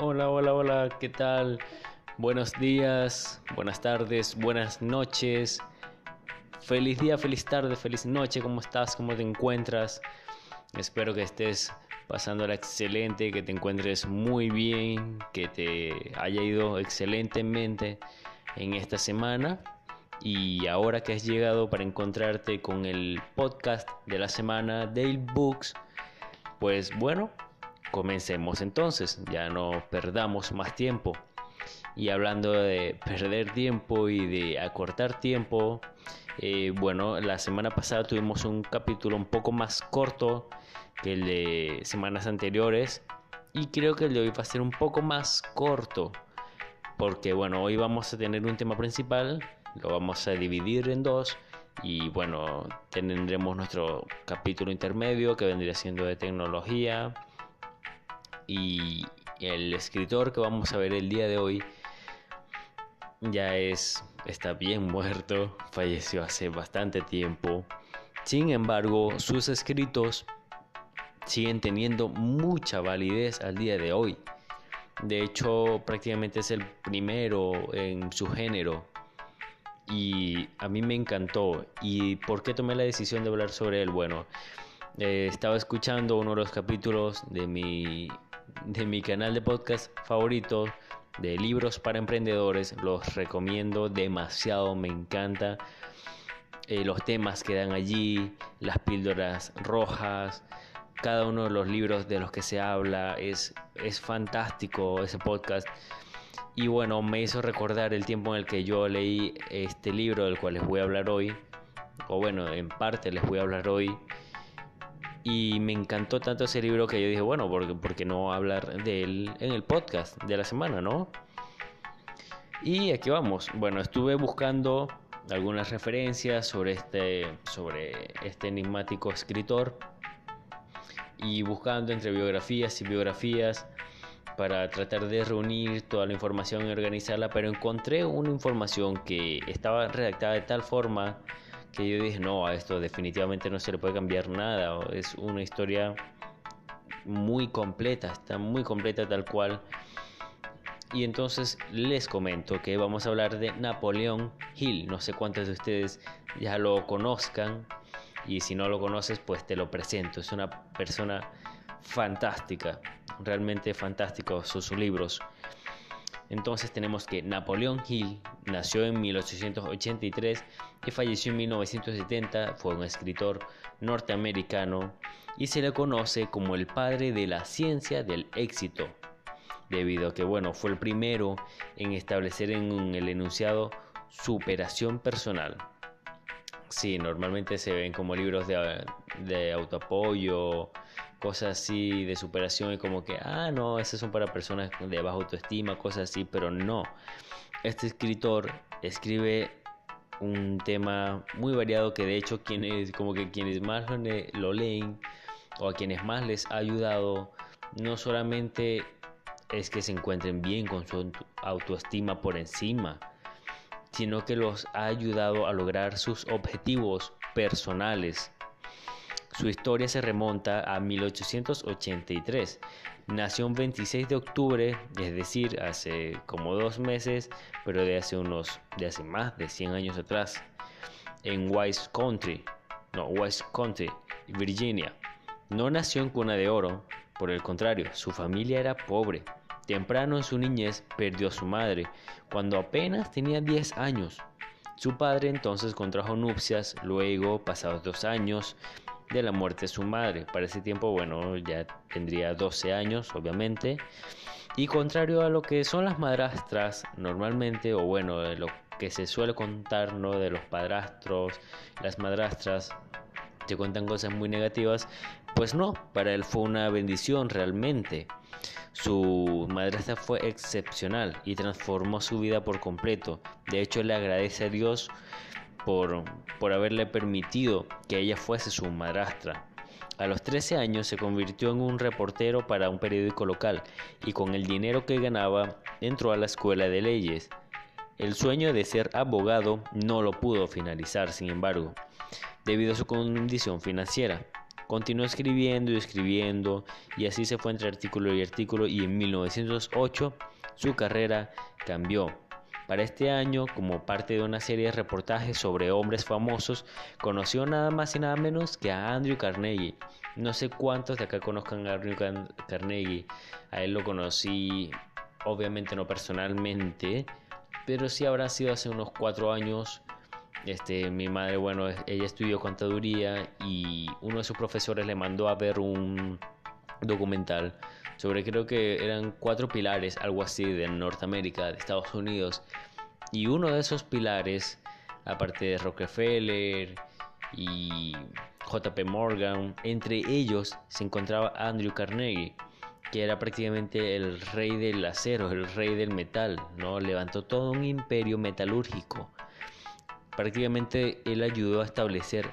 Hola, hola, hola, ¿qué tal? Buenos días, buenas tardes, buenas noches. Feliz día, feliz tarde, feliz noche, ¿cómo estás? ¿Cómo te encuentras? Espero que estés pasándola excelente, que te encuentres muy bien, que te haya ido excelentemente en esta semana. Y ahora que has llegado para encontrarte con el podcast de la semana Dale Books, pues bueno, comencemos entonces, ya no perdamos más tiempo. Y hablando de perder tiempo y de acortar tiempo, eh, bueno, la semana pasada tuvimos un capítulo un poco más corto que el de semanas anteriores y creo que el de hoy va a ser un poco más corto porque bueno, hoy vamos a tener un tema principal, lo vamos a dividir en dos y bueno, tendremos nuestro capítulo intermedio que vendría siendo de tecnología y el escritor que vamos a ver el día de hoy ya es está bien muerto, falleció hace bastante tiempo. Sin embargo, sus escritos siguen teniendo mucha validez al día de hoy. De hecho, prácticamente es el primero en su género y a mí me encantó. ¿Y por qué tomé la decisión de hablar sobre él? Bueno, eh, estaba escuchando uno de los capítulos de mi, de mi canal de podcast favorito de libros para emprendedores. Los recomiendo demasiado, me encanta. Eh, los temas que dan allí, las píldoras rojas, cada uno de los libros de los que se habla, es, es fantástico ese podcast. Y bueno, me hizo recordar el tiempo en el que yo leí este libro del cual les voy a hablar hoy, o bueno, en parte les voy a hablar hoy, y me encantó tanto ese libro que yo dije, bueno, ¿por qué, no hablar de él en el podcast de la semana, no? Y aquí vamos. Bueno, estuve buscando algunas referencias sobre este, sobre este enigmático escritor y buscando entre biografías y biografías para tratar de reunir toda la información y organizarla, pero encontré una información que estaba redactada de tal forma que yo dije, no, a esto definitivamente no se le puede cambiar nada, es una historia muy completa, está muy completa tal cual. Y entonces les comento que vamos a hablar de Napoleón Hill, no sé cuántos de ustedes ya lo conozcan y si no lo conoces pues te lo presento, es una persona fantástica, realmente fantástico sus libros. Entonces tenemos que Napoleón Hill nació en 1883 y falleció en 1970, fue un escritor norteamericano y se le conoce como el padre de la ciencia del éxito, debido a que bueno, fue el primero en establecer en el enunciado superación personal. Sí, normalmente se ven como libros de, de autoapoyo, cosas así de superación y como que, ah, no, esas son para personas de baja autoestima, cosas así, pero no. Este escritor escribe un tema muy variado que de hecho quienes, como que quienes más lo, leen o a quienes más les ha ayudado, no solamente es que se encuentren bien con su autoestima por encima, sino que los ha ayudado a lograr sus objetivos personales su historia se remonta a 1883. Nació un 26 de octubre, es decir, hace como dos meses, pero de hace unos, de hace más de 100 años atrás, en Wise Country, no, West Country, Virginia. No nació en cuna de oro, por el contrario, su familia era pobre. Temprano en su niñez perdió a su madre, cuando apenas tenía 10 años. Su padre entonces contrajo nupcias, luego, pasados dos años, de la muerte de su madre. Para ese tiempo, bueno, ya tendría 12 años, obviamente. Y contrario a lo que son las madrastras normalmente, o bueno, de lo que se suele contar, ¿no? De los padrastros, las madrastras, te cuentan cosas muy negativas, pues no, para él fue una bendición realmente. Su madrastra fue excepcional y transformó su vida por completo. De hecho, le agradece a Dios por, por haberle permitido que ella fuese su madrastra. A los 13 años se convirtió en un reportero para un periódico local y con el dinero que ganaba entró a la escuela de leyes. El sueño de ser abogado no lo pudo finalizar, sin embargo, debido a su condición financiera. Continuó escribiendo y escribiendo y así se fue entre artículo y artículo y en 1908 su carrera cambió. Para este año, como parte de una serie de reportajes sobre hombres famosos, conoció nada más y nada menos que a Andrew Carnegie. No sé cuántos de acá conozcan a Andrew Carnegie. A él lo conocí, obviamente no personalmente, pero sí habrá sido hace unos cuatro años este, mi madre, bueno, ella estudió contaduría y uno de sus profesores le mandó a ver un documental sobre creo que eran cuatro pilares, algo así, de Norteamérica, de Estados Unidos. Y uno de esos pilares, aparte de Rockefeller y JP Morgan, entre ellos se encontraba Andrew Carnegie, que era prácticamente el rey del acero, el rey del metal, ¿no? Levantó todo un imperio metalúrgico prácticamente él ayudó a establecer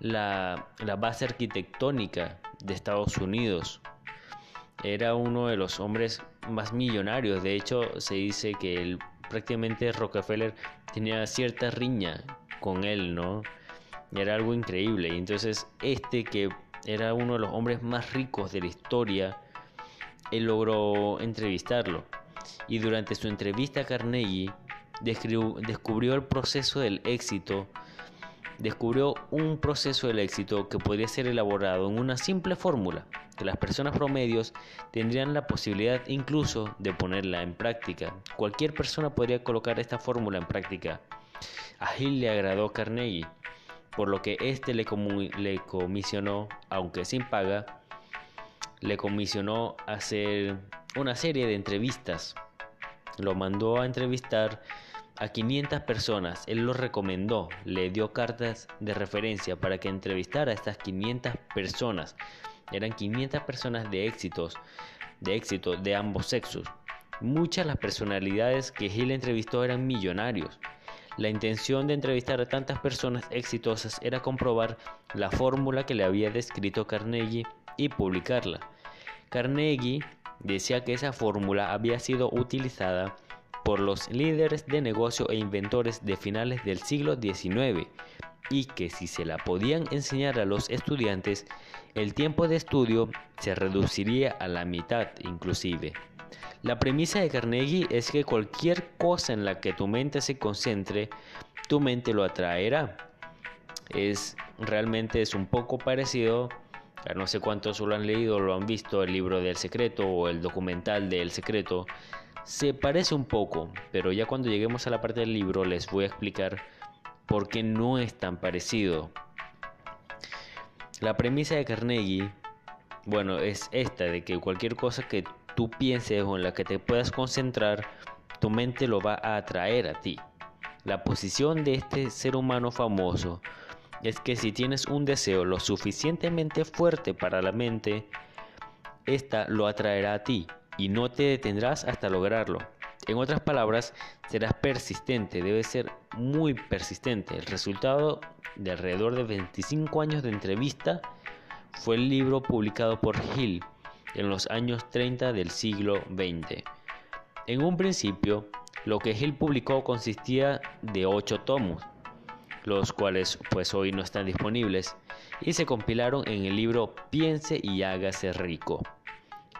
la, base arquitectónica de Estados Unidos. Era uno de los hombres más millonarios. De hecho, se dice que él, prácticamente Rockefeller tenía cierta riña con él, ¿no? Era algo increíble. Y entonces, este que era uno de los hombres más ricos de la historia, él logró entrevistarlo. Y durante su entrevista a Carnegie, descubrió el proceso del éxito, descubrió un proceso del éxito que podría ser elaborado en una simple fórmula, que las personas promedios tendrían la posibilidad incluso de ponerla en práctica. Cualquier persona podría colocar esta fórmula en práctica. A Hill le agradó Carnegie, por lo que éste le, le comisionó, aunque sin paga, le comisionó hacer una serie de entrevistas. Lo mandó a entrevistar a 500 personas. Él lo recomendó, le dio cartas de referencia para que entrevistara a estas 500 personas. Eran 500 personas de éxitos, de éxito de ambos sexos. Muchas las personalidades que Hill entrevistó eran millonarios. La intención de entrevistar a tantas personas exitosas era comprobar la fórmula que le había descrito Carnegie y publicarla. Carnegie decía que esa fórmula había sido utilizada por los líderes de negocio e inventores de finales del siglo XIX y que si se la podían enseñar a los estudiantes, el tiempo de estudio se reduciría a la mitad inclusive. La premisa de Carnegie es que cualquier cosa en la que tu mente se concentre, tu mente lo atraerá. Es realmente es un poco parecido no sé cuántos lo han leído lo han visto el libro del secreto o el documental del secreto se parece un poco, pero ya cuando lleguemos a la parte del libro les voy a explicar por qué no es tan parecido. La premisa de Carnegie, bueno, es esta, de que cualquier cosa que tú pienses o en la que te puedas concentrar, tu mente lo va a atraer a ti. La posición de este ser humano famoso es que si tienes un deseo lo suficientemente fuerte para la mente, esta lo atraerá a ti y no te detendrás hasta lograrlo. En otras palabras, serás persistente, debes ser muy persistente. El resultado de alrededor de 25 años de entrevista fue el libro publicado por Hill en los años 30 del siglo XX. En un principio, lo que Hill publicó consistía de 8 tomos, los cuales pues hoy no están disponibles, y se compilaron en el libro Piense y hágase rico.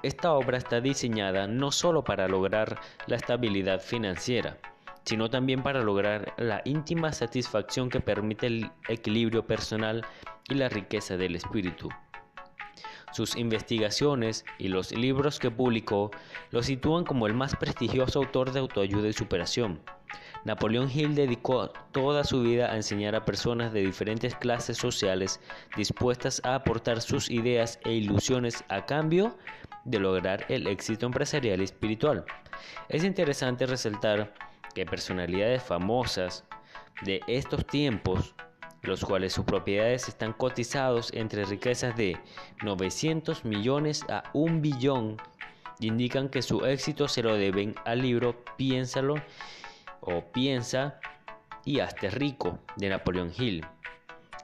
Esta obra está diseñada no solo para lograr la estabilidad financiera, sino también para lograr la íntima satisfacción que permite el equilibrio personal y la riqueza del espíritu. Sus investigaciones y los libros que publicó lo sitúan como el más prestigioso autor de autoayuda y superación. Napoleón Hill dedicó toda su vida a enseñar a personas de diferentes clases sociales dispuestas a aportar sus ideas e ilusiones a cambio de lograr el éxito empresarial y espiritual. Es interesante resaltar que personalidades famosas de estos tiempos, los cuales sus propiedades están cotizados entre riquezas de 900 millones a un billón, indican que su éxito se lo deben al libro Piénsalo o Piensa y Hazte Rico de Napoleón Hill.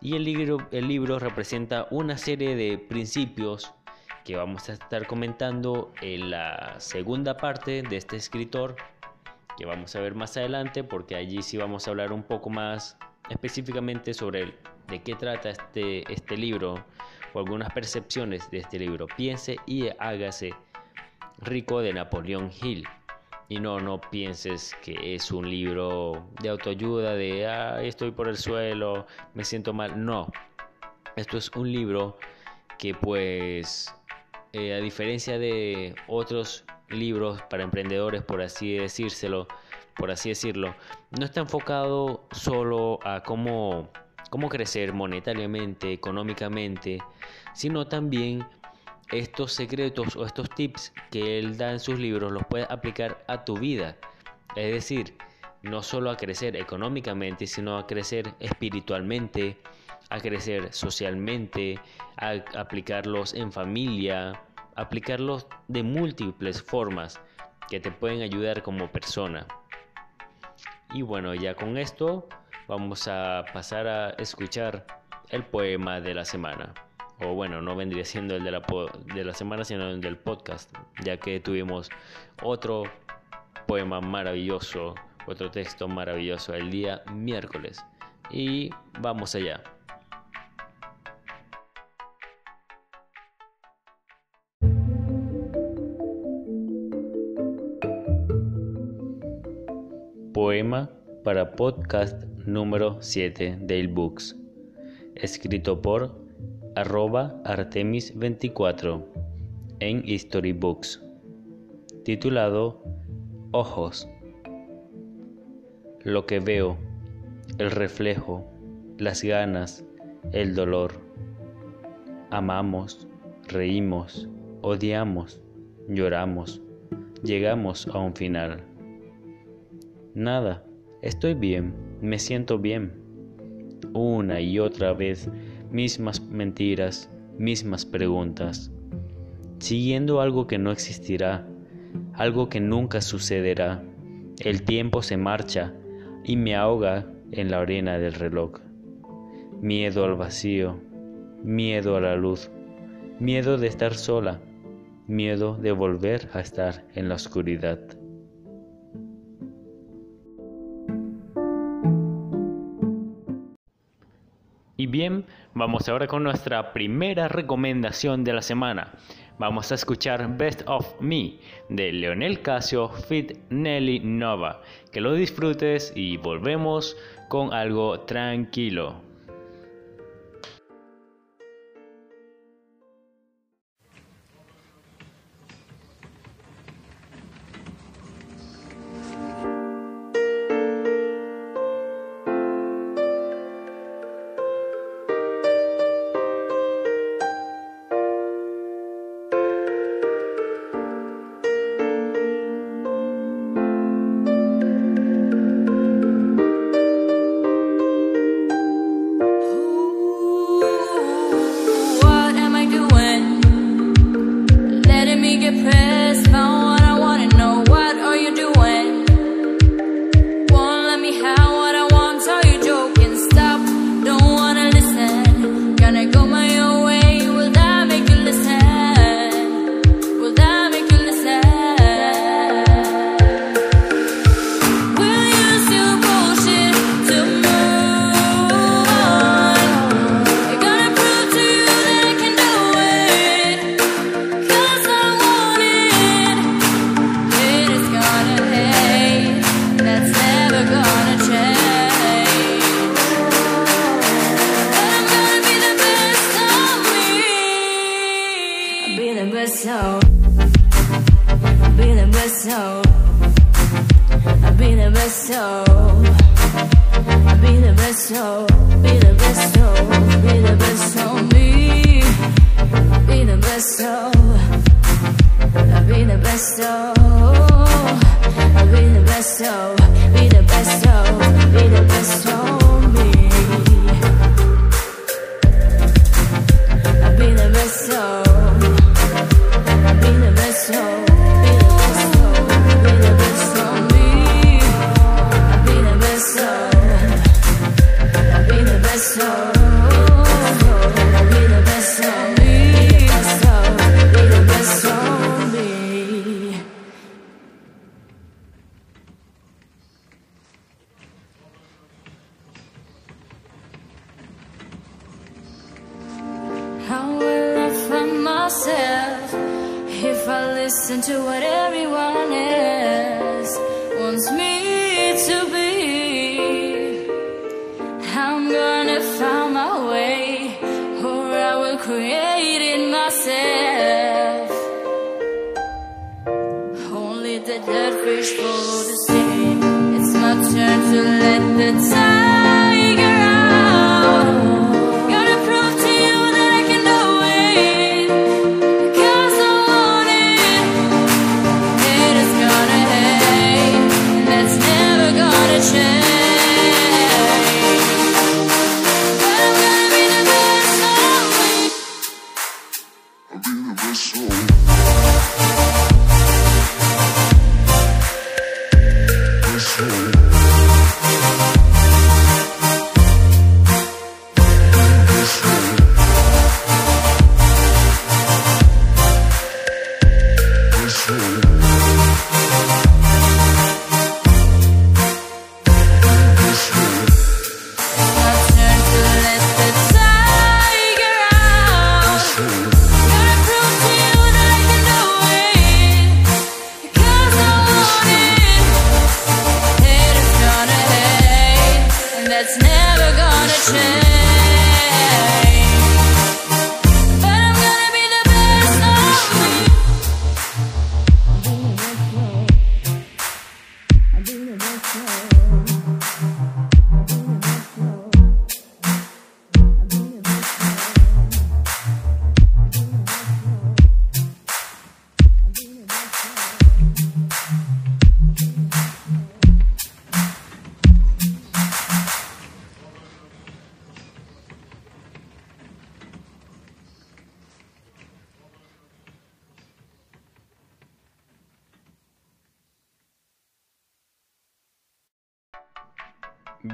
Y el libro, el libro representa una serie de principios que vamos a estar comentando en la segunda parte de este escritor, que vamos a ver más adelante, porque allí sí vamos a hablar un poco más específicamente sobre de qué trata este, este libro, o algunas percepciones de este libro. Piense y hágase rico de Napoleón Hill. Y no, no pienses que es un libro de autoayuda, de ah, estoy por el suelo, me siento mal. No, esto es un libro que pues, eh, a diferencia de otros libros para emprendedores, por así decírselo, por así decirlo, no está enfocado solo a cómo, cómo crecer monetariamente, económicamente, sino también estos secretos o estos tips que él da en sus libros los puedes aplicar a tu vida. Es decir, no solo a crecer económicamente, sino a crecer espiritualmente, a crecer socialmente, a aplicarlos en familia, aplicarlos de múltiples formas que te pueden ayudar como persona. Y bueno, ya con esto vamos a pasar a escuchar el poema de la semana o bueno, no vendría siendo el de la, de la semana, sino el del podcast, ya que tuvimos otro poema maravilloso, otro texto maravilloso el día miércoles. Y vamos allá. Para podcast número 7 de Books, escrito por arroba Artemis24 en Storybooks, titulado Ojos. Lo que veo, el reflejo, las ganas, el dolor. Amamos, reímos, odiamos, lloramos, llegamos a un final. Nada, estoy bien, me siento bien. Una y otra vez mismas mentiras, mismas preguntas, siguiendo algo que no existirá, algo que nunca sucederá. El tiempo se marcha y me ahoga en la arena del reloj. Miedo al vacío, miedo a la luz, miedo de estar sola, miedo de volver a estar en la oscuridad. Bien, vamos ahora con nuestra primera recomendación de la semana. Vamos a escuchar Best of Me de Leonel Casio Fit Nelly Nova. Que lo disfrutes y volvemos con algo tranquilo.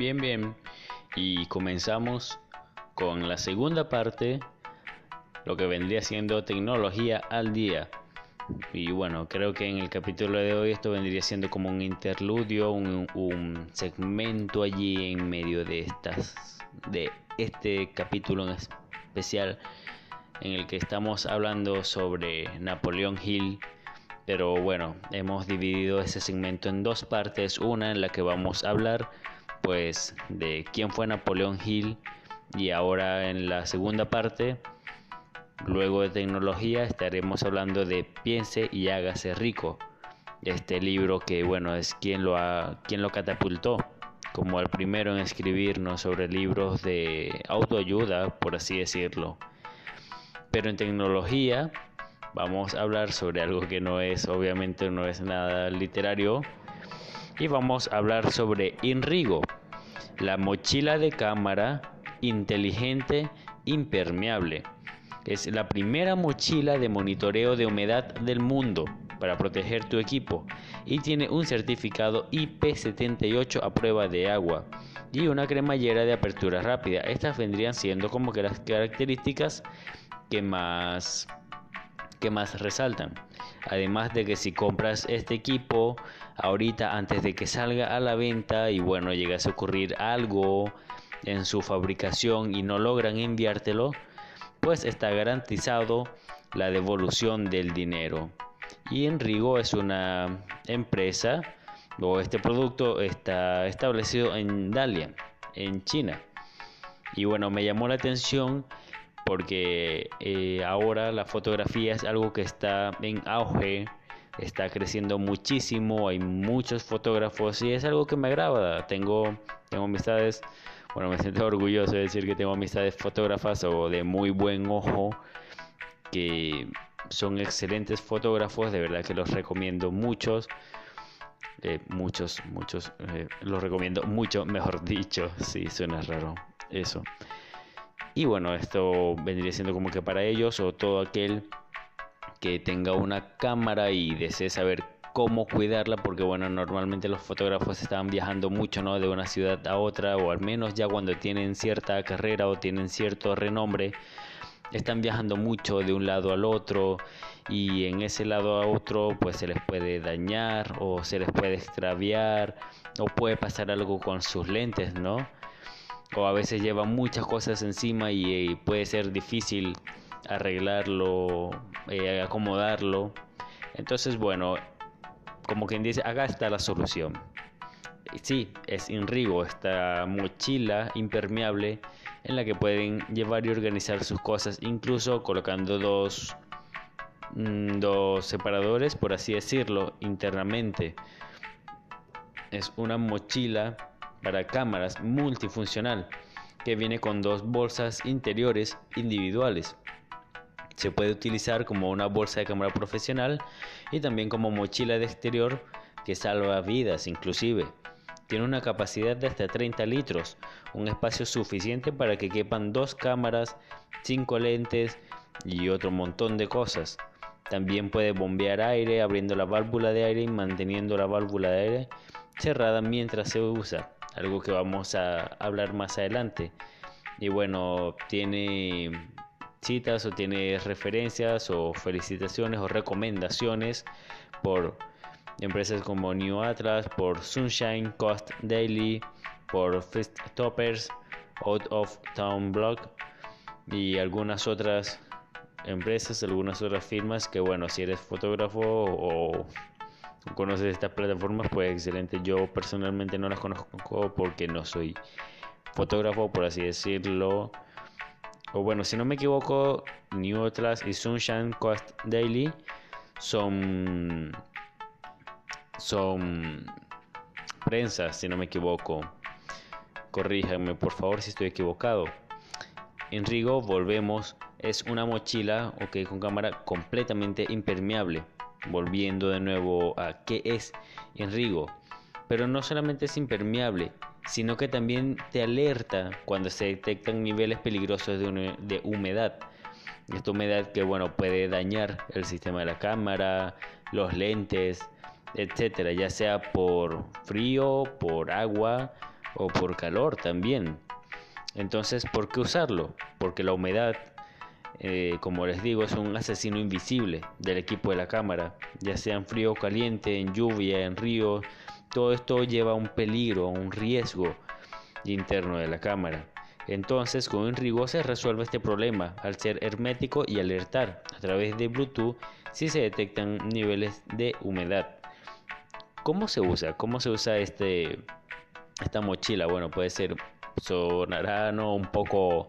Bien, bien. Y comenzamos con la segunda parte, lo que vendría siendo tecnología al día. Y bueno, creo que en el capítulo de hoy esto vendría siendo como un interludio, un, un segmento allí en medio de estas, de este capítulo en especial en el que estamos hablando sobre Napoleón Hill. Pero bueno, hemos dividido ese segmento en dos partes. Una en la que vamos a hablar pues de quién fue Napoleón Hill y ahora en la segunda parte luego de tecnología estaremos hablando de Piense y hágase rico este libro que bueno es quien lo lo catapultó como el primero en escribirnos sobre libros de autoayuda por así decirlo. Pero en tecnología vamos a hablar sobre algo que no es obviamente no es nada literario y vamos a hablar sobre Inrigo, la mochila de cámara inteligente impermeable. Es la primera mochila de monitoreo de humedad del mundo para proteger tu equipo y tiene un certificado IP78 a prueba de agua y una cremallera de apertura rápida. Estas vendrían siendo como que las características que más que más resaltan. Además de que si compras este equipo ahorita antes de que salga a la venta y bueno, llegase a ocurrir algo en su fabricación y no logran enviártelo, pues está garantizado la devolución del dinero. Y Enrigo es una empresa o este producto está establecido en Dalian, en China. Y bueno, me llamó la atención porque eh, ahora la fotografía es algo que está en auge, está creciendo muchísimo, hay muchos fotógrafos y es algo que me agrada. Tengo, tengo amistades, bueno, me siento orgulloso de decir que tengo amistades fotógrafas o de muy buen ojo que son excelentes fotógrafos, de verdad que los recomiendo muchos. Eh, muchos, muchos, eh, los recomiendo mucho, mejor dicho, sí, suena raro eso. Y bueno, esto vendría siendo como que para ellos o todo aquel que tenga una cámara y desee saber cómo cuidarla, porque bueno, normalmente los fotógrafos están viajando mucho, ¿no? De una ciudad a otra, o al menos ya cuando tienen cierta carrera o tienen cierto renombre, están viajando mucho de un lado al otro y en ese lado a otro pues se les puede dañar o se les puede extraviar o puede pasar algo con sus lentes, ¿no? O a veces lleva muchas cosas encima y, eh, puede ser difícil arreglarlo, eh, acomodarlo. Entonces, bueno, como quien dice, acá está la solución. Sí, es Inrigo, esta mochila impermeable en la que pueden llevar y organizar sus cosas, incluso colocando dos, mm, dos separadores, por así decirlo, internamente. Es una mochila para cámaras multifuncional que viene con dos bolsas interiores individuales. Se puede utilizar como una bolsa de cámara profesional y también como mochila de exterior que salva vidas inclusive. Tiene una capacidad de hasta 30 litros, un espacio suficiente para que quepan dos cámaras, cinco lentes y otro montón de cosas. También puede bombear aire abriendo la válvula de aire y manteniendo la válvula de aire cerrada mientras se usa, algo que vamos a hablar más adelante. Y bueno, tiene citas o tiene referencias o felicitaciones o recomendaciones por empresas como New Atlas, por Sunshine Coast Daily, por Fist Toppers, Out of Town Blog y algunas otras empresas, algunas otras firmas que bueno, si eres fotógrafo o conoces estas plataformas, pues excelente. Yo personalmente no las conozco porque no soy fotógrafo, por así decirlo. O bueno, si no me equivoco, New Atlas y Sunshine Coast Daily son son prensas, si no me equivoco. Corríjanme por favor si estoy equivocado. En Rigo volvemos, es una mochila okay, con cámara completamente impermeable. Volviendo de nuevo a qué es Enrigo. Pero no solamente es impermeable, sino que también te alerta cuando se detectan niveles peligrosos de, humedad. Esta humedad que bueno puede dañar el sistema de la cámara, los lentes, etcétera, ya sea por frío, por agua o por calor también. Entonces, ¿por qué usarlo? Porque la humedad, eh, como les digo, es un asesino invisible del equipo de la cámara, ya sea en frío o caliente, en lluvia, en río, todo esto lleva un peligro, un riesgo interno de la cámara. Entonces, con Enrigo se resuelve este problema al ser hermético y alertar a través de Bluetooth si se detectan niveles de humedad. ¿Cómo se usa? ¿Cómo se usa este esta mochila? Bueno, puede ser sonará ¿no? un poco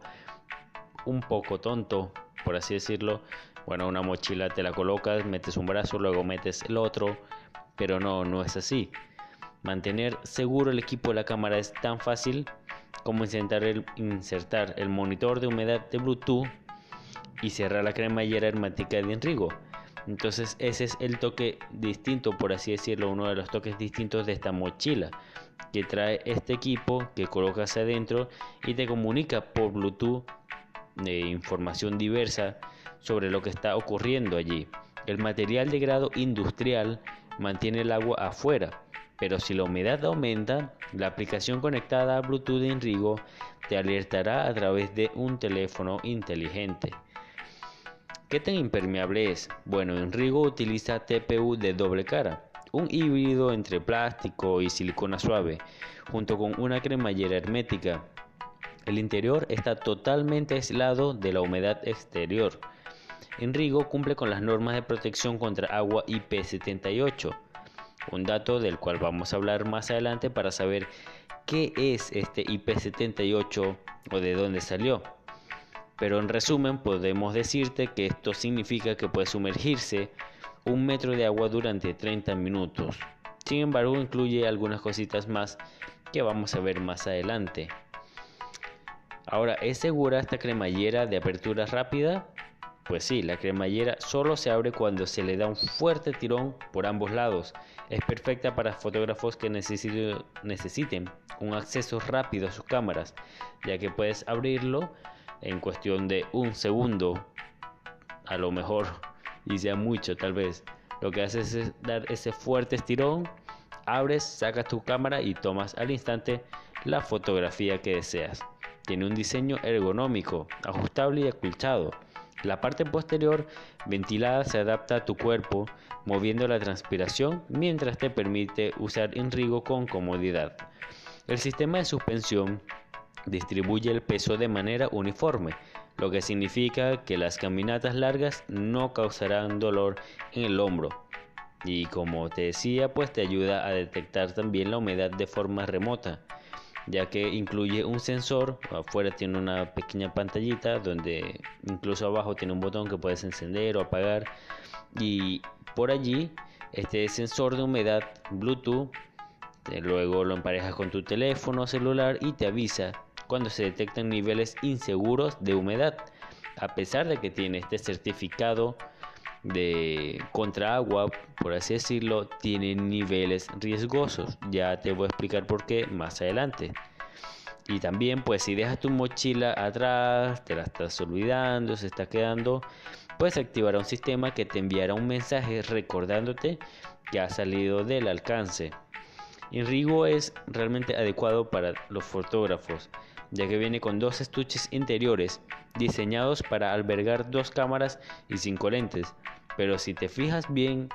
un poco tonto, por así decirlo. Bueno, una mochila te la colocas, metes un brazo, luego metes el otro, pero no, no es así. Mantener seguro el equipo de la cámara es tan fácil como insertar el, insertar el monitor de humedad de Bluetooth y cerrar la cremallera hermética de Enrigo. Entonces ese es el toque distinto, por así decirlo, uno de los toques distintos de esta mochila que trae este equipo que colocas adentro y te comunica por Bluetooth de información diversa sobre lo que está ocurriendo allí. El material de grado industrial mantiene el agua afuera, pero si la humedad aumenta, la aplicación conectada a Bluetooth de Enrigo te alertará a través de un teléfono inteligente. ¿Qué tan impermeable es? Bueno, Enrigo utiliza TPU de doble cara, un híbrido entre plástico y silicona suave, junto con una cremallera hermética. El interior está totalmente aislado de la humedad exterior. Enrigo cumple con las normas de protección contra agua IP78, un dato del cual vamos a hablar más adelante para saber qué es este IP78 o de dónde salió. Pero en resumen podemos decirte que esto significa que puede sumergirse un metro de agua durante 30 minutos. Sin embargo incluye algunas cositas más que vamos a ver más adelante. Ahora, ¿es segura esta cremallera de apertura rápida? Pues sí, la cremallera solo se abre cuando se le da un fuerte tirón por ambos lados. Es perfecta para fotógrafos que necesiten un acceso rápido a sus cámaras, ya que puedes abrirlo en cuestión de un segundo, a lo mejor, y sea mucho tal vez. Lo que haces es dar ese fuerte estirón, abres, sacas tu cámara y tomas al instante la fotografía que deseas. Tiene un diseño ergonómico, ajustable y acolchado. La parte posterior ventilada se adapta a tu cuerpo, moviendo la transpiración mientras te permite usar Enrigo con comodidad. El sistema de suspensión distribuye el peso de manera uniforme, lo que significa que las caminatas largas no causarán dolor en el hombro. Y como te decía, pues te ayuda a detectar también la humedad de forma remota, ya que incluye un sensor, afuera tiene una pequeña pantallita donde incluso abajo tiene un botón que puedes encender o apagar. Y por allí este sensor de humedad Bluetooth luego lo emparejas con tu teléfono celular y te avisa cuando se detectan niveles inseguros de humedad, a pesar de que tiene este certificado de contra agua, por así decirlo, tiene niveles riesgosos. Ya te voy a explicar por qué más adelante. Y también, pues si dejas tu mochila atrás, te la estás olvidando, se está quedando, pues activará un sistema que te enviará un mensaje recordándote que ha salido del alcance. Inrigo es realmente adecuado para los fotógrafos, ya que viene con dos estuches interiores diseñados para albergar dos cámaras y cinco lentes. Pero si te fijas bien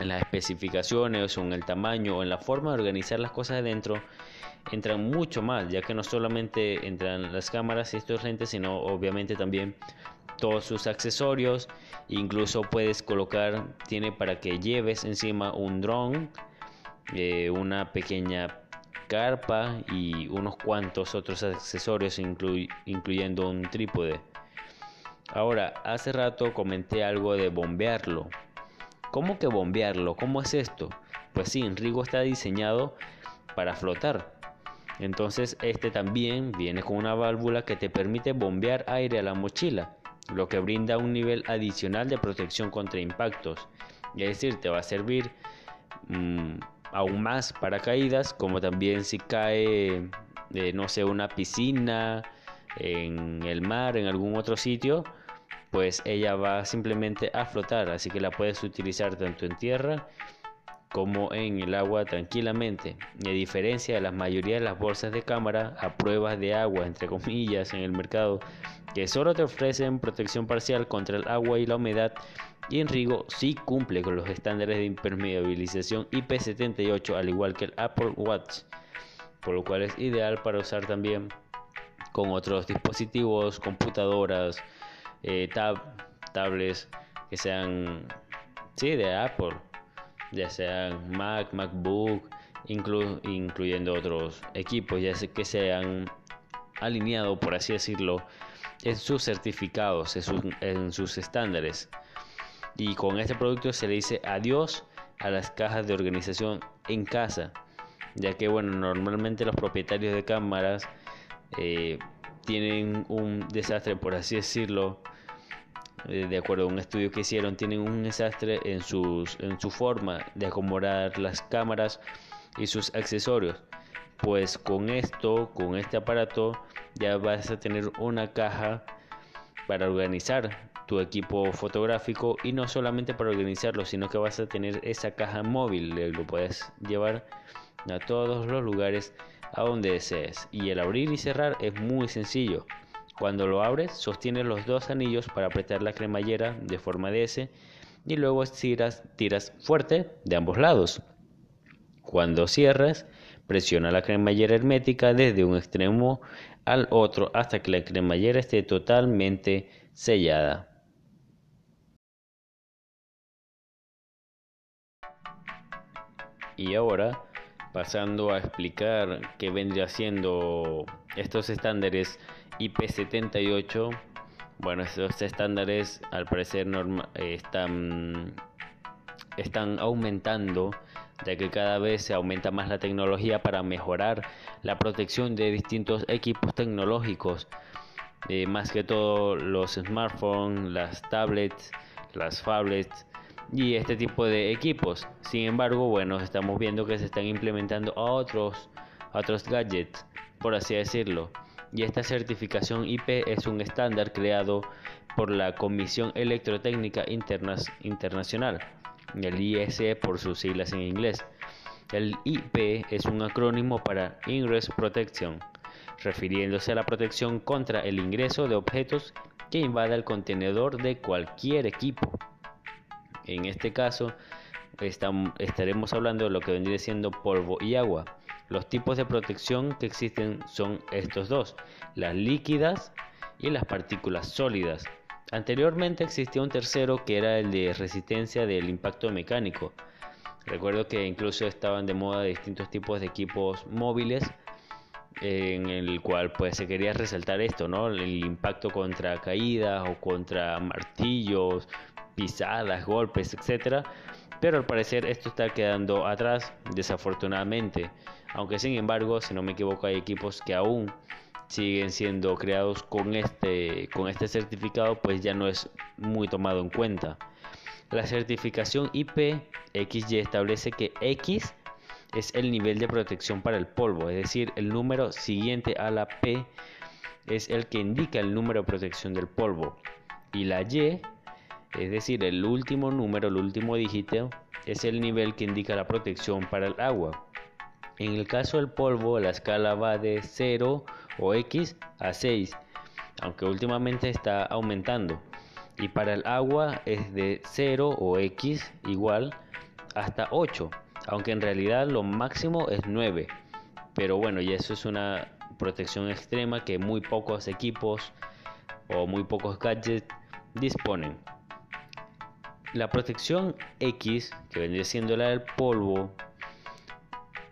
en las especificaciones o en el tamaño o en la forma de organizar las cosas adentro, entran mucho más, ya que no solamente entran las cámaras y estos lentes, sino obviamente también todos sus accesorios. Incluso puedes colocar, tiene para que lleves encima un dron eh, una pequeña carpa y unos cuantos otros accesorios incluyendo un trípode. Ahora, hace rato comenté algo de bombearlo. ¿Cómo que bombearlo? ¿Cómo es esto? Pues sí, Rigo está diseñado para flotar. Entonces este también viene con una válvula que te permite bombear aire a la mochila, lo que brinda un nivel adicional de protección contra impactos. Es decir, te va a servir mm, aún más paracaídas, como también si cae, eh, no sé, una piscina, en el mar, en algún otro sitio, pues ella va simplemente a flotar, así que la puedes utilizar tanto en tierra como en el agua tranquilamente. A diferencia de la mayoría de las bolsas de cámara a pruebas de agua, entre comillas, en el mercado, que solo te ofrecen protección parcial contra el agua y la humedad, y Enrigo sí cumple con los estándares de impermeabilización IP78 al igual que el Apple Watch, por lo cual es ideal para usar también con otros dispositivos, computadoras, eh, tab, tablets que sean sí, de Apple, ya sean Mac, MacBook, incluyendo otros equipos, ya que sean alineado, por así decirlo, en sus certificados, en sus estándares. Y con este producto se le dice adiós a las cajas de organización en casa ya que bueno normalmente los propietarios de cámaras eh, tienen un desastre por así decirlo de acuerdo a un estudio que hicieron tienen un desastre en sus en su forma de acomodar las cámaras y sus accesorios pues con esto con este aparato ya vas a tener una caja para organizar tu equipo fotográfico y no solamente para organizarlo, sino que vas a tener esa caja móvil, lo puedes llevar a todos los lugares a donde desees. Y el abrir y cerrar es muy sencillo. Cuando lo abres, sostienes los dos anillos para apretar la cremallera de forma de S y luego tiras, fuerte de ambos lados. Cuando cierras, presiona la cremallera hermética desde un extremo al otro hasta que la cremallera esté totalmente sellada. Y ahora, pasando a explicar qué vendría siendo estos estándares IP78, bueno, estos estándares al parecer están, están aumentando ya que cada vez se aumenta más la tecnología para mejorar la protección de distintos equipos tecnológicos, eh, más que todo los smartphones, las tablets, las phablets y este tipo de equipos. Sin embargo, bueno, estamos viendo que se están implementando a otros, otros gadgets, por así decirlo. Y esta certificación IP es un estándar creado por la Comisión Electrotécnica Internacional, el ISE por sus siglas en inglés. El IP es un acrónimo para Ingress Protection, refiriéndose a la protección contra el ingreso de objetos que invada el contenedor de cualquier equipo. En este caso, estaremos hablando de lo que vendría siendo polvo y agua. Los tipos de protección que existen son estos dos, las líquidas y las partículas sólidas. Anteriormente existía un tercero que era el de resistencia del impacto mecánico. Recuerdo que incluso estaban de moda distintos tipos de equipos móviles en el cual pues se quería resaltar esto, ¿no? El impacto contra caídas o contra martillos, pisadas, golpes, etcétera. Pero al parecer esto está quedando atrás, desafortunadamente. Aunque sin embargo, si no me equivoco, hay equipos que aún siguen siendo creados con este, este certificado, pues ya no es muy tomado en cuenta. La certificación IP XY establece que X es el nivel de protección para el polvo, es decir, el número siguiente a la P es el que indica el número de protección del polvo. Y la Y, es decir, el último número, el último dígito, es el nivel que indica la protección para el agua. En el caso del polvo, la escala va de 0 o X a 6, aunque últimamente está aumentando. Y para el agua es de 0 o X igual hasta 8, aunque en realidad lo máximo es 9. Pero bueno, y eso es una protección extrema que muy pocos equipos o muy pocos gadgets disponen. La protección X, que vendría siendo la del polvo,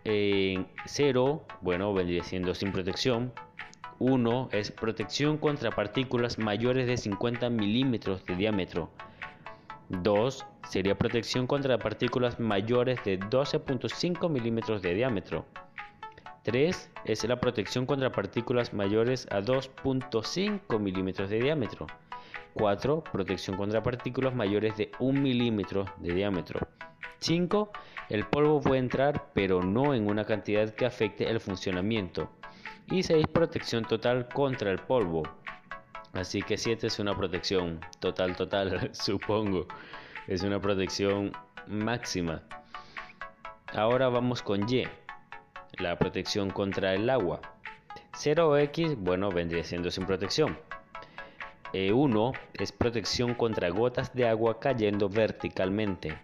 en 0, bueno, vendría siendo sin protección. 1 es protección contra partículas mayores de 50 milímetros de diámetro. 2 sería protección contra partículas mayores de 12.5 milímetros de diámetro. 3 es la protección contra partículas mayores a 2.5 milímetros de diámetro. 4. Protección contra partículas mayores de 1 milímetro de diámetro. 5. El polvo puede entrar pero no en una cantidad que afecte el funcionamiento. Y 6. Protección total contra el polvo. Así que 7 es una protección total, total, supongo. Es una protección máxima. Ahora vamos con Y. La protección contra el agua. 0X, bueno, vendría siendo sin protección. E1 es protección contra gotas de agua cayendo verticalmente.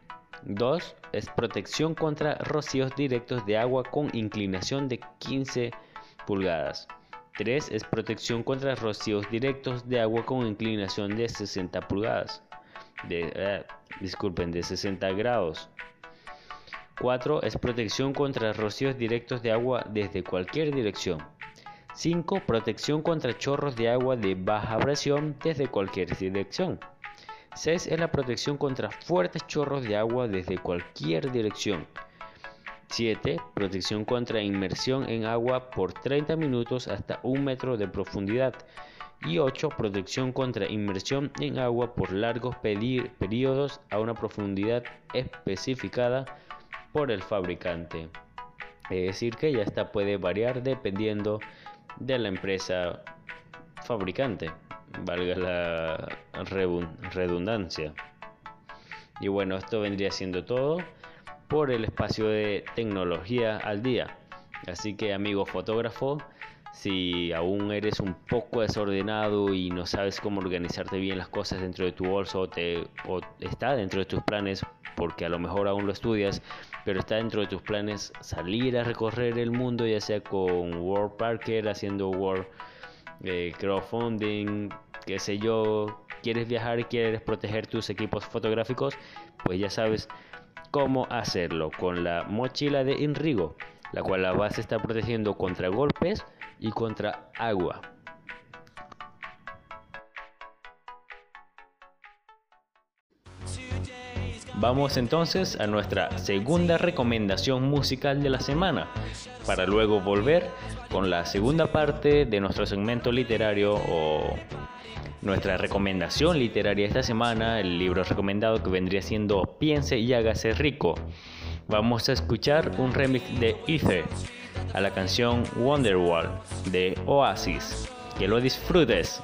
2 es protección contra rocíos directos de agua con inclinación de 15 pulgadas. 3 es protección contra rocíos directos de agua con inclinación de 60 pulgadas. Eh, disculpen, de 60 grados. 4 es protección contra rocíos directos de agua desde cualquier dirección. 5. Protección contra chorros de agua de baja presión desde cualquier dirección. 6 es la protección contra fuertes chorros de agua desde cualquier dirección. 7. Protección contra inmersión en agua por 30 minutos hasta 1 metro de profundidad. Y 8. Protección contra inmersión en agua por largos periodos a una profundidad especificada por el fabricante. Es decir, que ya esta puede variar dependiendo de la empresa fabricante, valga la redundancia. Y bueno, esto vendría siendo todo por el espacio de tecnología al día. Así que amigo fotógrafo, si aún eres un poco desordenado y no sabes cómo organizarte bien las cosas dentro de tu bolso o, te, o está dentro de tus planes, porque a lo mejor aún lo estudias, pero está dentro de tus planes salir a recorrer el mundo, ya sea con World Parker, haciendo World eh, crowdfunding, qué sé yo, quieres viajar y quieres proteger tus equipos fotográficos, pues ya sabes cómo hacerlo con la mochila de Inrigo, la cual la vas a estar protegiendo contra golpes y contra agua. Vamos entonces a nuestra segunda recomendación musical de la semana, para luego volver con la segunda parte de nuestro segmento literario o nuestra recomendación literaria esta semana, el libro recomendado que vendría siendo Piense y hágase rico. Vamos a escuchar un remix de Ether a la canción Wonderwall de Oasis. Que lo disfrutes.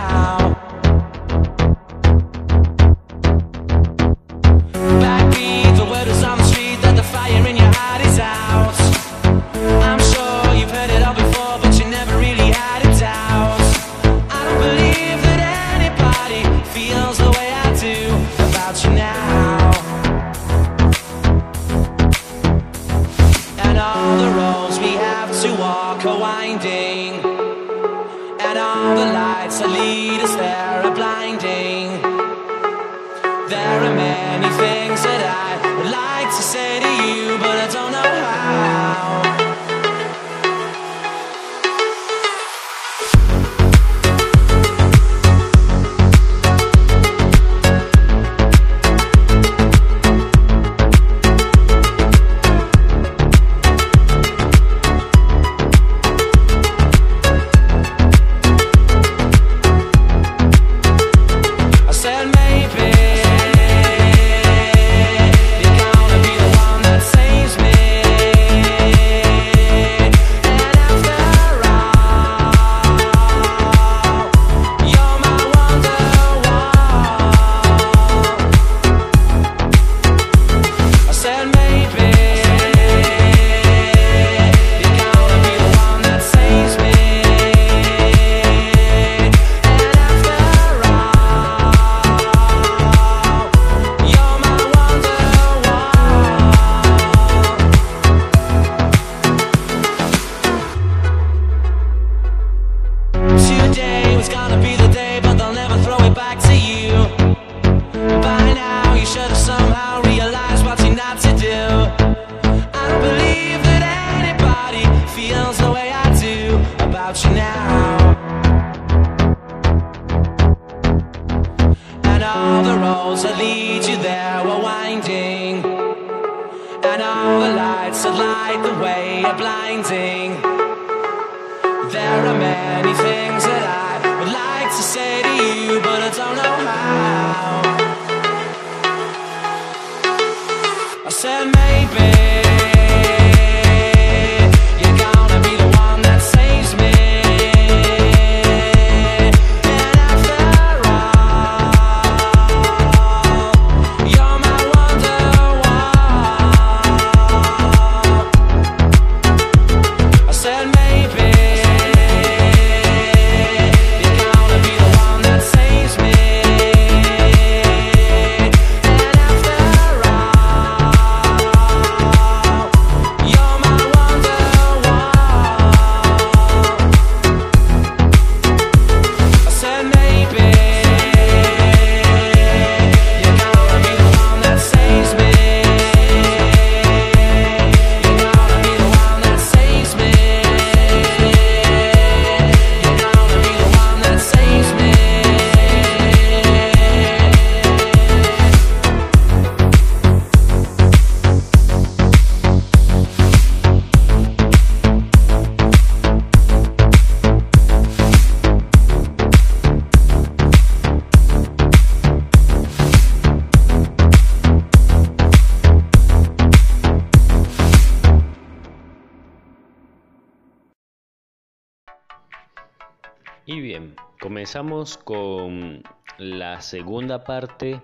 Comenzamos con la segunda parte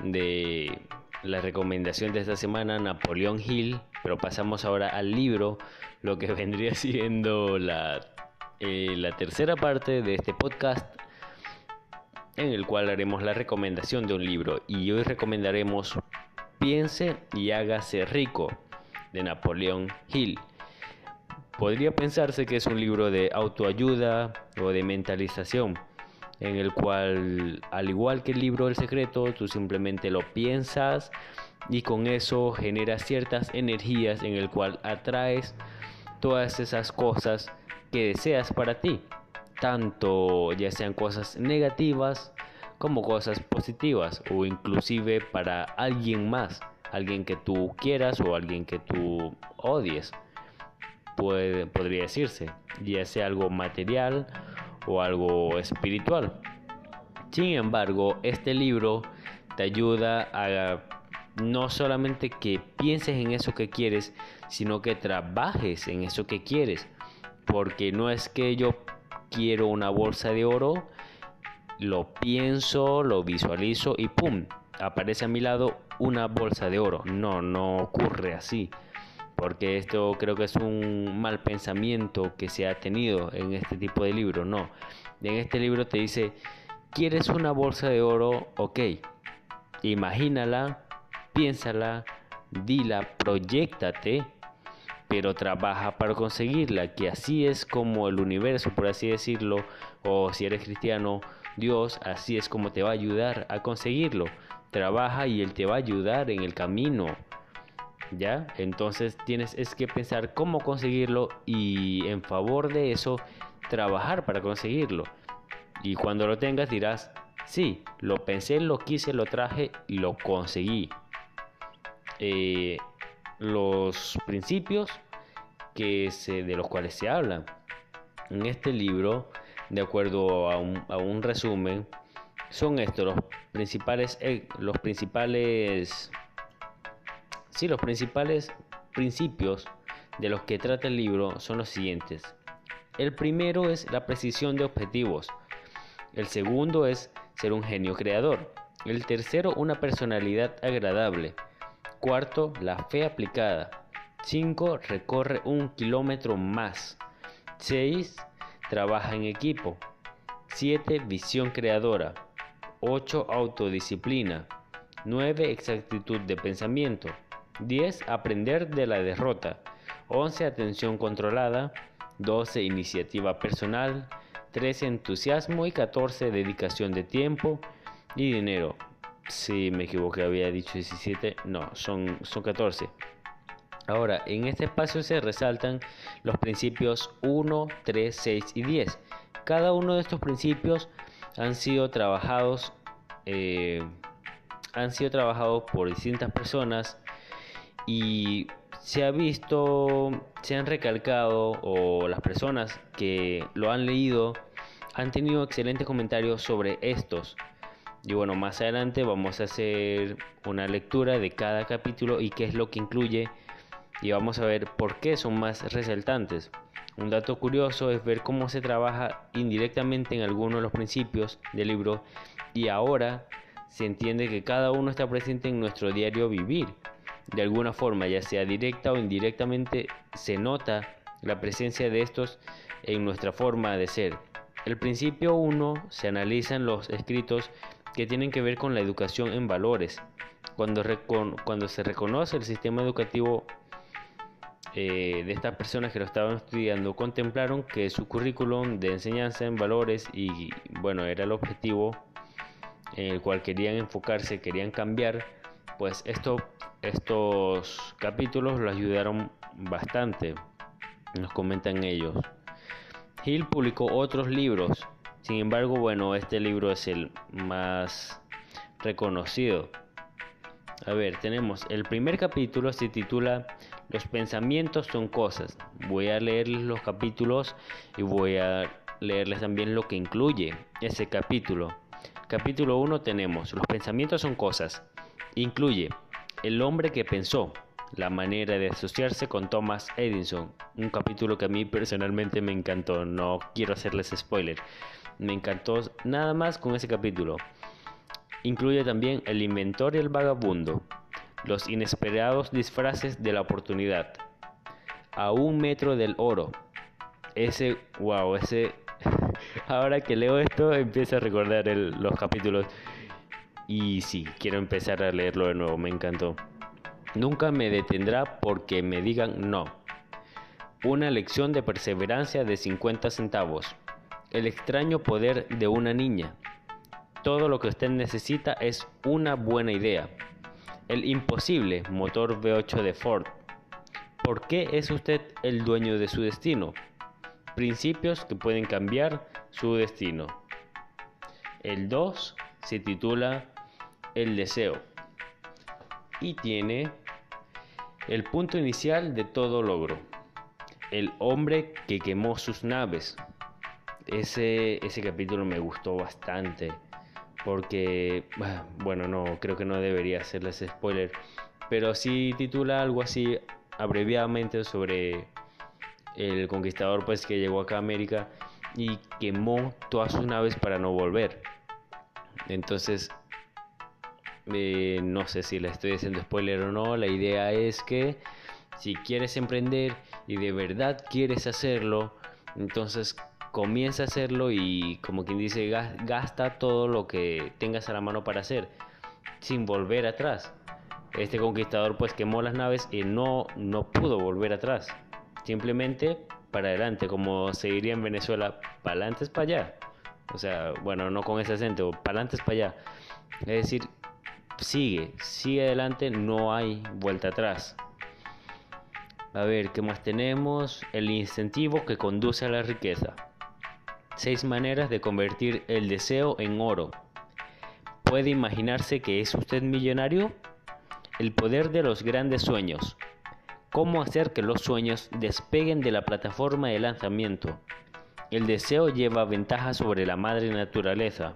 de la recomendación de esta semana, Napoleón Hill, pero pasamos ahora al libro, lo que vendría siendo la, eh, la tercera parte de este podcast, en el cual haremos la recomendación de un libro. Y hoy recomendaremos Piense y hágase rico, de Napoleón Hill. Podría pensarse que es un libro de autoayuda o de mentalización, en el cual, al igual que el libro del secreto, tú simplemente lo piensas y con eso generas ciertas energías en el cual atraes todas esas cosas que deseas para ti, tanto ya sean cosas negativas como cosas positivas o inclusive para alguien más, alguien que tú quieras o alguien que tú odies puede, podría decirse, ya sea algo material o algo espiritual. Sin embargo, este libro te ayuda a no solamente que pienses en eso que quieres, sino que trabajes en eso que quieres. Porque no es que yo quiero una bolsa de oro, lo pienso, lo visualizo y ¡pum! Aparece a mi lado una bolsa de oro. No, no ocurre así porque esto creo que es un mal pensamiento que se ha tenido en este tipo de libros. No, en este libro te dice, ¿quieres una bolsa de oro? Ok, imagínala, piénsala, dila, proyectate, pero trabaja para conseguirla, que así es como el universo, por así decirlo, o si eres cristiano, Dios, así es como te va a ayudar a conseguirlo. trabaja y él te va a ayudar en el camino. Entonces tienes es que pensar cómo conseguirlo y en favor de eso trabajar para conseguirlo. Y cuando lo tengas dirás, sí, lo pensé, lo quise, lo traje y lo conseguí. Eh, los principios que de los cuales se habla en este libro, de acuerdo a un, a un resumen, son estos los principales, eh, los principales, sí, los principales principios de los que trata el libro son los siguientes. El primero es la precisión de objetivos. El segundo es ser un genio creador. El tercero, una personalidad agradable. Cuarto, la fe aplicada. 5. Recorre un kilómetro más. 6. Trabaja en equipo. 7. Visión creadora. 8. Autodisciplina. 9. Exactitud de pensamiento. 10. Aprender de la derrota. 11. Atención controlada. 12. Iniciativa personal. 13. Entusiasmo. Y 14. Dedicación de tiempo y dinero. Si me equivoqué, había dicho 17. No, son, son 14. Ahora, en este espacio se resaltan los principios 1, 3, 6 y 10. Cada uno de estos principios han sido trabajados, eh, han sido trabajados por distintas personas y se ha visto, se han recalcado o las personas que lo han leído han tenido excelentes comentarios sobre estos. Y bueno, más adelante vamos a hacer una lectura de cada capítulo y qué es lo que incluye y vamos a ver por qué son más resaltantes. Un dato curioso es ver cómo se trabaja indirectamente en algunos de los principios del libro y ahora se entiende que cada uno está presente en nuestro diario vivir. De alguna forma, ya sea directa o indirectamente, se nota la presencia de estos en nuestra forma de ser. El principio 1 se analizan los escritos que tienen que ver con la educación en valores. Cuando, se reconoce el sistema educativo eh, de estas personas que lo estaban estudiando contemplaron que su currículum de enseñanza en valores y bueno era el objetivo en el cual querían enfocarse, querían cambiar, pues esto, estos capítulos lo ayudaron bastante, nos comentan ellos. Hill publicó otros libros, sin embargo, bueno, este libro es el más reconocido. A ver, tenemos el primer capítulo se titula Los pensamientos son cosas. Voy a leerles los capítulos y voy a leerles también lo que incluye ese capítulo. Capítulo 1 tenemos Los pensamientos son cosas. Incluye El hombre que pensó, la manera de asociarse con Thomas Edison. Un capítulo que a mí personalmente me encantó, no quiero hacerles spoiler. Me encantó nada más con ese capítulo. Incluye también El inventor y el vagabundo, los inesperados disfraces de la oportunidad, a un metro del oro. Ese, wow, ese... Ahora que leo esto, empiezo a recordar los capítulos. Y sí, quiero empezar a leerlo de nuevo, me encantó. Nunca me detendrá porque me digan no. Una lección de perseverancia de 50 centavos. El extraño poder de una niña. Todo lo que usted necesita es una buena idea. El imposible motor V8 de Ford. ¿Por qué es usted el dueño de su destino? Principios que pueden cambiar su destino. El 2 se titula El deseo y tiene el punto inicial de todo logro. El hombre que quemó sus naves. Ese, ese capítulo me gustó bastante porque, bah, bueno, no, creo que no debería hacerles spoiler, pero sí titula algo así abreviadamente sobre el conquistador pues que llegó acá a América y quemó todas sus naves para no volver. Entonces, eh, no sé si le estoy haciendo spoiler o no, la idea es que si quieres emprender y de verdad quieres hacerlo, entonces comienza a hacerlo y como quien dice, gas- gasta todo lo que tengas a la mano para hacer, sin volver atrás. Este conquistador pues quemó las naves y no, no pudo volver atrás. Simplemente para adelante, como se diría en Venezuela, para adelante es para allá. O sea, bueno, no con ese acento, para adelante es para allá. Es decir, sigue, sigue adelante, no hay vuelta atrás. A ver, ¿qué más tenemos? El incentivo que conduce a la riqueza. Seis maneras de convertir el deseo en oro. ¿Puede imaginarse que es usted millonario? El poder de los grandes sueños. ¿Cómo hacer que los sueños despeguen de la plataforma de lanzamiento? El deseo lleva ventaja sobre la madre naturaleza.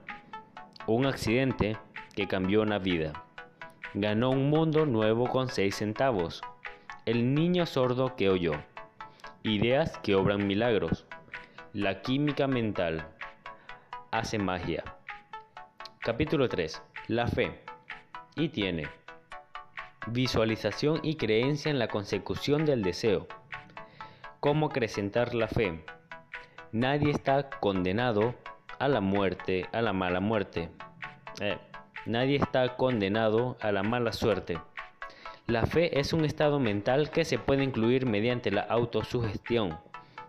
Un accidente que cambió una vida. Ganó un mundo nuevo con seis centavos. El niño sordo que oyó. Ideas que obran milagros. La química mental hace magia. Capítulo 3. La fe. Y tiene visualización y creencia en la consecución del deseo. ¿Cómo acrecentar la fe? Nadie está condenado a la muerte, a la mala muerte. Eh, nadie está condenado a la mala suerte. La fe es un estado mental que se puede incluir mediante la autosugestión.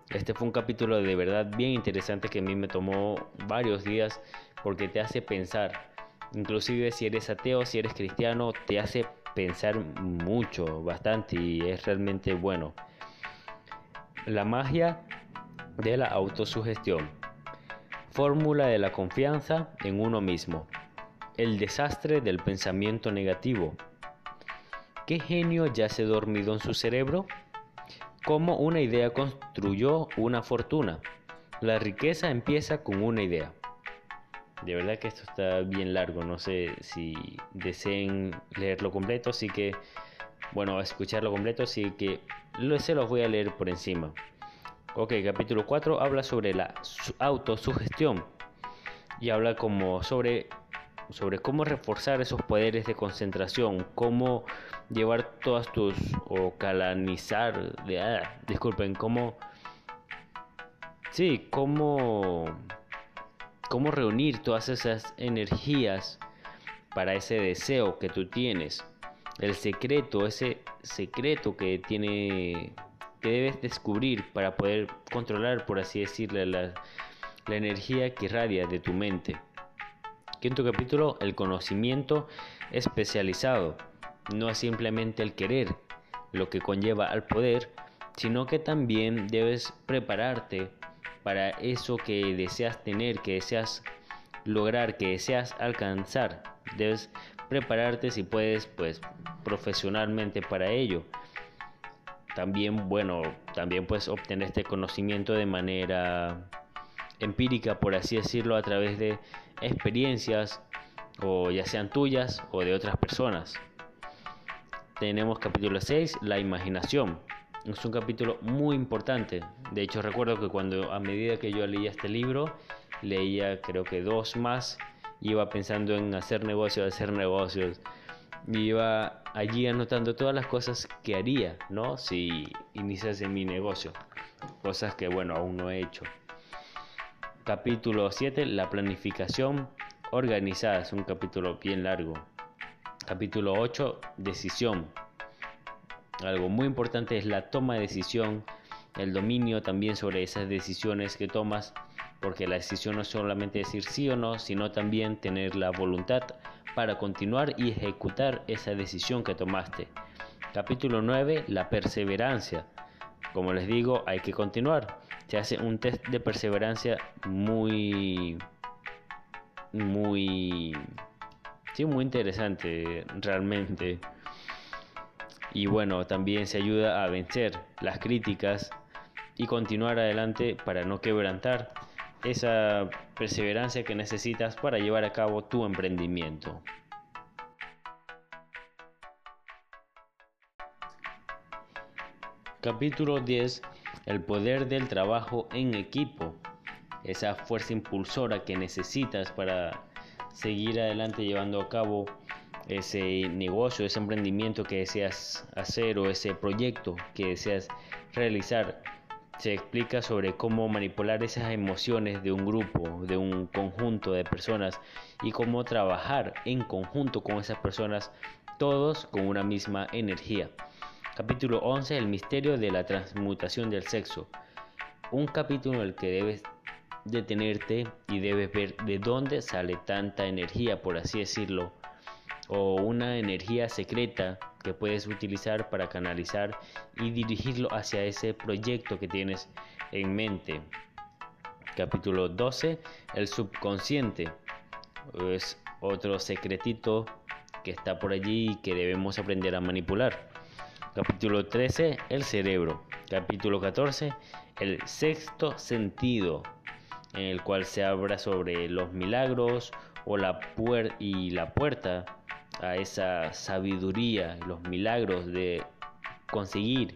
Este fue un capítulo de verdad bien interesante que a mí me tomó varios días porque te hace pensar. Inclusive si eres ateo, si eres cristiano, te hace pensar mucho, bastante y es realmente bueno. La magia de la autosugestión. Fórmula de la confianza en uno mismo. El desastre del pensamiento negativo. ¿Qué genio yace dormido en su cerebro? ¿Cómo una idea construyó una fortuna? La riqueza empieza con una idea. De verdad que esto está bien largo, no sé si deseen leerlo completo, así que, bueno, escucharlo completo, así que se los voy a leer por encima. Ok, capítulo 4 habla sobre la autosugestión y habla como sobre, sobre cómo reforzar esos poderes de concentración, cómo llevar todas tus, o calanizar, de, ah, disculpen, cómo, sí, cómo cómo reunir todas esas energías para ese deseo que tú tienes. El secreto, ese secreto que tiene que debes descubrir para poder controlar, por así decirlo, la, energía que irradia de tu mente. Quinto capítulo, el conocimiento especializado. No es simplemente el querer lo que conlleva al poder, sino que también debes prepararte para eso que deseas tener, que deseas lograr, que deseas alcanzar. Debes prepararte si puedes, pues, profesionalmente para ello. También, bueno, también puedes obtener este conocimiento de manera empírica, por así decirlo, a través de experiencias, o ya sean tuyas o de otras personas. Tenemos capítulo 6, la imaginación. Es un capítulo muy importante. De hecho, recuerdo que cuando a medida que yo leía este libro, leía creo que dos más, iba pensando en hacer negocios, hacer negocios. Iba allí anotando todas las cosas que haría, ¿no? Si iniciase mi negocio. Cosas que, bueno, aún no he hecho. Capítulo 7, la planificación organizada. Es un capítulo bien largo. Capítulo 8, decisión. Algo muy importante es la toma de decisión, el dominio también sobre esas decisiones que tomas, porque la decisión no es solamente decir sí o no, sino también tener la voluntad para continuar y ejecutar esa decisión que tomaste. Capítulo 9, la perseverancia. Como les digo, hay que continuar. Se hace un test de perseverancia muy muy sí, muy interesante realmente y bueno, también se ayuda a vencer las críticas y continuar adelante para no quebrantar esa perseverancia que necesitas para llevar a cabo tu emprendimiento. Capítulo 10. El poder del trabajo en equipo. Esa fuerza impulsora que necesitas para seguir adelante llevando a cabo ese negocio, ese emprendimiento que deseas hacer o ese proyecto que deseas realizar. Se explica sobre cómo manipular esas emociones de un grupo, de un conjunto de personas y cómo trabajar en conjunto con esas personas, todos con una misma energía. Capítulo 11. El misterio de la transmutación del sexo. Un capítulo en el que debes detenerte y debes ver de dónde sale tanta energía, por así decirlo, o una energía secreta que puedes utilizar para canalizar y dirigirlo hacia ese proyecto que tienes en mente. Capítulo 12, el subconsciente. Es otro secretito que está por allí y que debemos aprender a manipular. Capítulo 13, el cerebro. Capítulo 14, el sexto sentido, en el cual se habla sobre los milagros o la puer y la puerta a esa sabiduría, los milagros de conseguir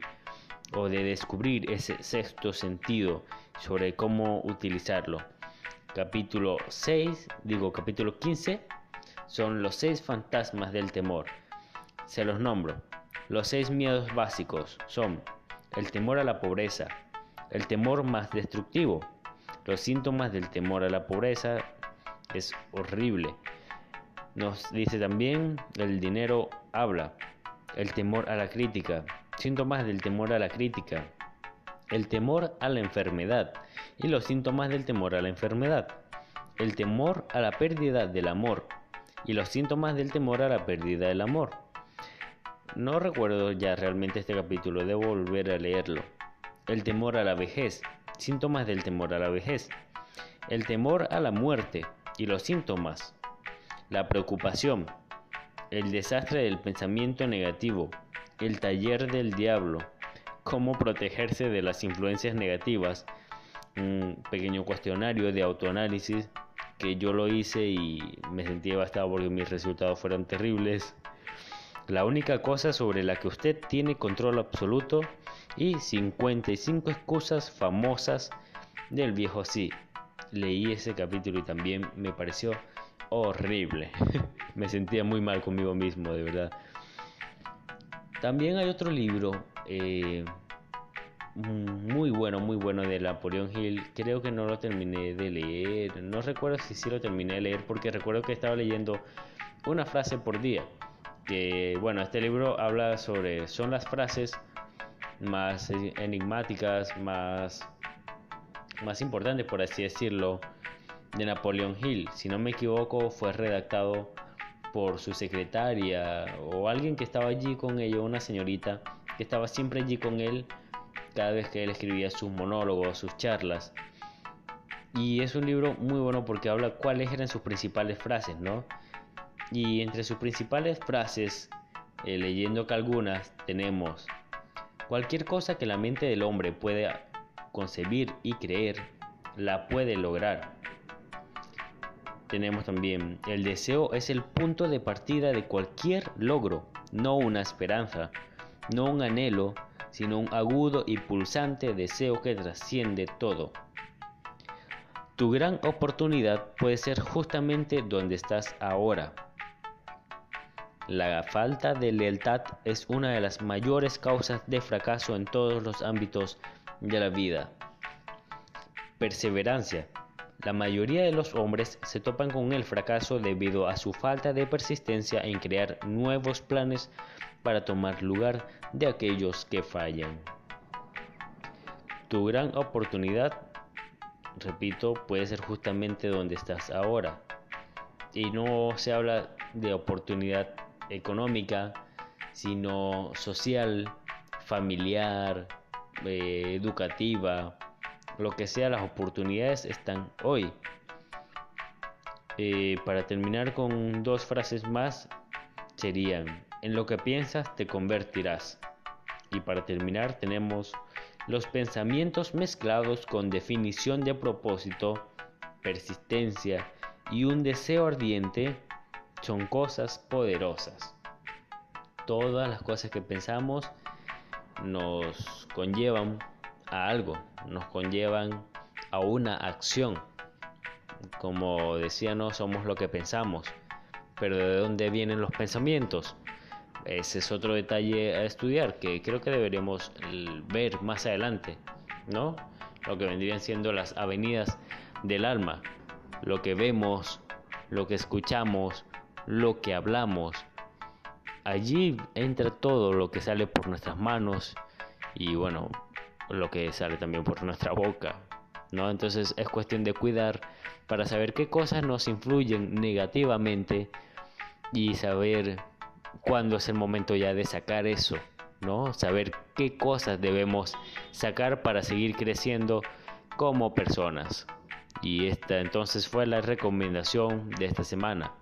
o de descubrir ese sexto sentido sobre cómo utilizarlo. Capítulo 6, digo capítulo 15, son los seis fantasmas del temor. Se los nombro. Los seis miedos básicos son el temor a la pobreza, el temor más destructivo. Los síntomas del temor a la pobreza es horrible. Nos dice también el dinero habla, el temor a la crítica, síntomas del temor a la crítica, el temor a la enfermedad y los síntomas del temor a la enfermedad, el temor a la pérdida del amor y los síntomas del temor a la pérdida del amor. No recuerdo ya realmente este capítulo, debo volver a leerlo. El temor a la vejez, síntomas del temor a la vejez, el temor a la muerte y los síntomas, la preocupación, el desastre del pensamiento negativo, el taller del diablo, cómo protegerse de las influencias negativas, un pequeño cuestionario de autoanálisis que yo lo hice y me sentí devastado porque mis resultados fueron terribles. La única cosa sobre la que usted tiene control absoluto y 55 excusas famosas del viejo sí. Leí ese capítulo y también me pareció horrible. me sentía muy mal conmigo mismo, de verdad. También hay otro libro eh, muy bueno, muy bueno de Napoleón Hill. Creo que no lo terminé de leer. No recuerdo si sí lo terminé de leer porque recuerdo que estaba leyendo una frase por día. Que bueno, este libro habla sobre, son las frases más enigmáticas, más, más importantes, por así decirlo, de Napoleón Hill. Si no me equivoco, fue redactado por su secretaria o alguien que estaba allí con ella, una señorita que estaba siempre allí con él cada vez que él escribía sus monólogos, sus charlas. Y es un libro muy bueno porque habla cuáles eran sus principales frases, ¿no? Y entre sus principales frases, eh, leyendo que algunas, tenemos cualquier cosa que la mente del hombre pueda concebir y creer, la puede lograr. Tenemos también, el deseo es el punto de partida de cualquier logro, no una esperanza, no un anhelo, sino un agudo y pulsante deseo que trasciende todo. Tu gran oportunidad puede ser justamente donde estás ahora. La falta de lealtad es una de las mayores causas de fracaso en todos los ámbitos de la vida. Perseverancia. La mayoría de los hombres se topan con el fracaso debido a su falta de persistencia en crear nuevos planes para tomar lugar de aquellos que fallan. Tu gran oportunidad, repito, puede ser justamente donde estás ahora. Y no se habla de oportunidad económica, sino social, familiar, eh, educativa, lo que sea, las oportunidades están hoy. Eh, para terminar con dos frases más, serían, en lo que piensas te convertirás. Y para terminar tenemos los pensamientos mezclados con definición de propósito, persistencia y un deseo ardiente son cosas poderosas. Todas las cosas que pensamos nos conllevan a algo, nos conllevan a una acción. Como decía, no somos lo que pensamos, pero ¿de dónde vienen los pensamientos? Ese es otro detalle a estudiar que creo que deberíamos ver más adelante, ¿no? Lo que vendrían siendo las avenidas del alma, lo que vemos, lo que escuchamos, lo que hablamos. Allí entra todo lo que sale por nuestras manos y bueno, lo que sale también por nuestra boca, ¿no? Entonces es cuestión de cuidar para saber qué cosas nos influyen negativamente y saber cuándo es el momento ya de sacar eso, ¿no? Saber qué cosas debemos sacar para seguir creciendo como personas. Y esta entonces fue la recomendación de esta semana.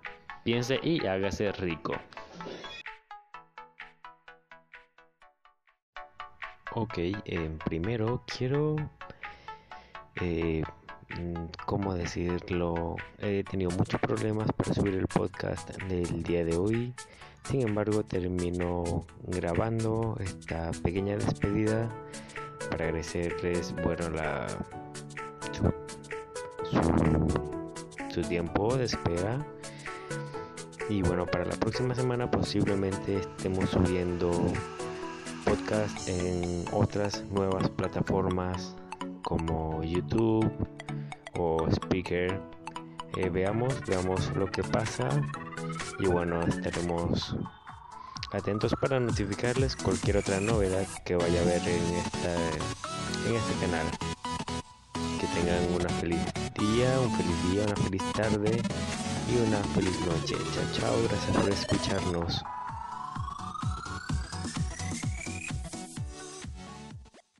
Piense y hágase rico. Ok, eh, primero quiero, eh, mm, ¿cómo decirlo? He tenido muchos problemas para subir el podcast del día de hoy. Sin embargo, termino grabando esta pequeña despedida para agradecerles, bueno, la, su tiempo de espera. Y bueno, para la próxima semana posiblemente estemos subiendo podcast en otras nuevas plataformas como YouTube o Speaker. Eh, veamos, veamos lo que pasa y bueno, estaremos atentos para notificarles cualquier otra novedad que vaya a haber en, esta, en este canal. Que tengan una feliz día, un feliz día, una feliz tarde y una feliz noche. Chao, chao, gracias por escucharnos.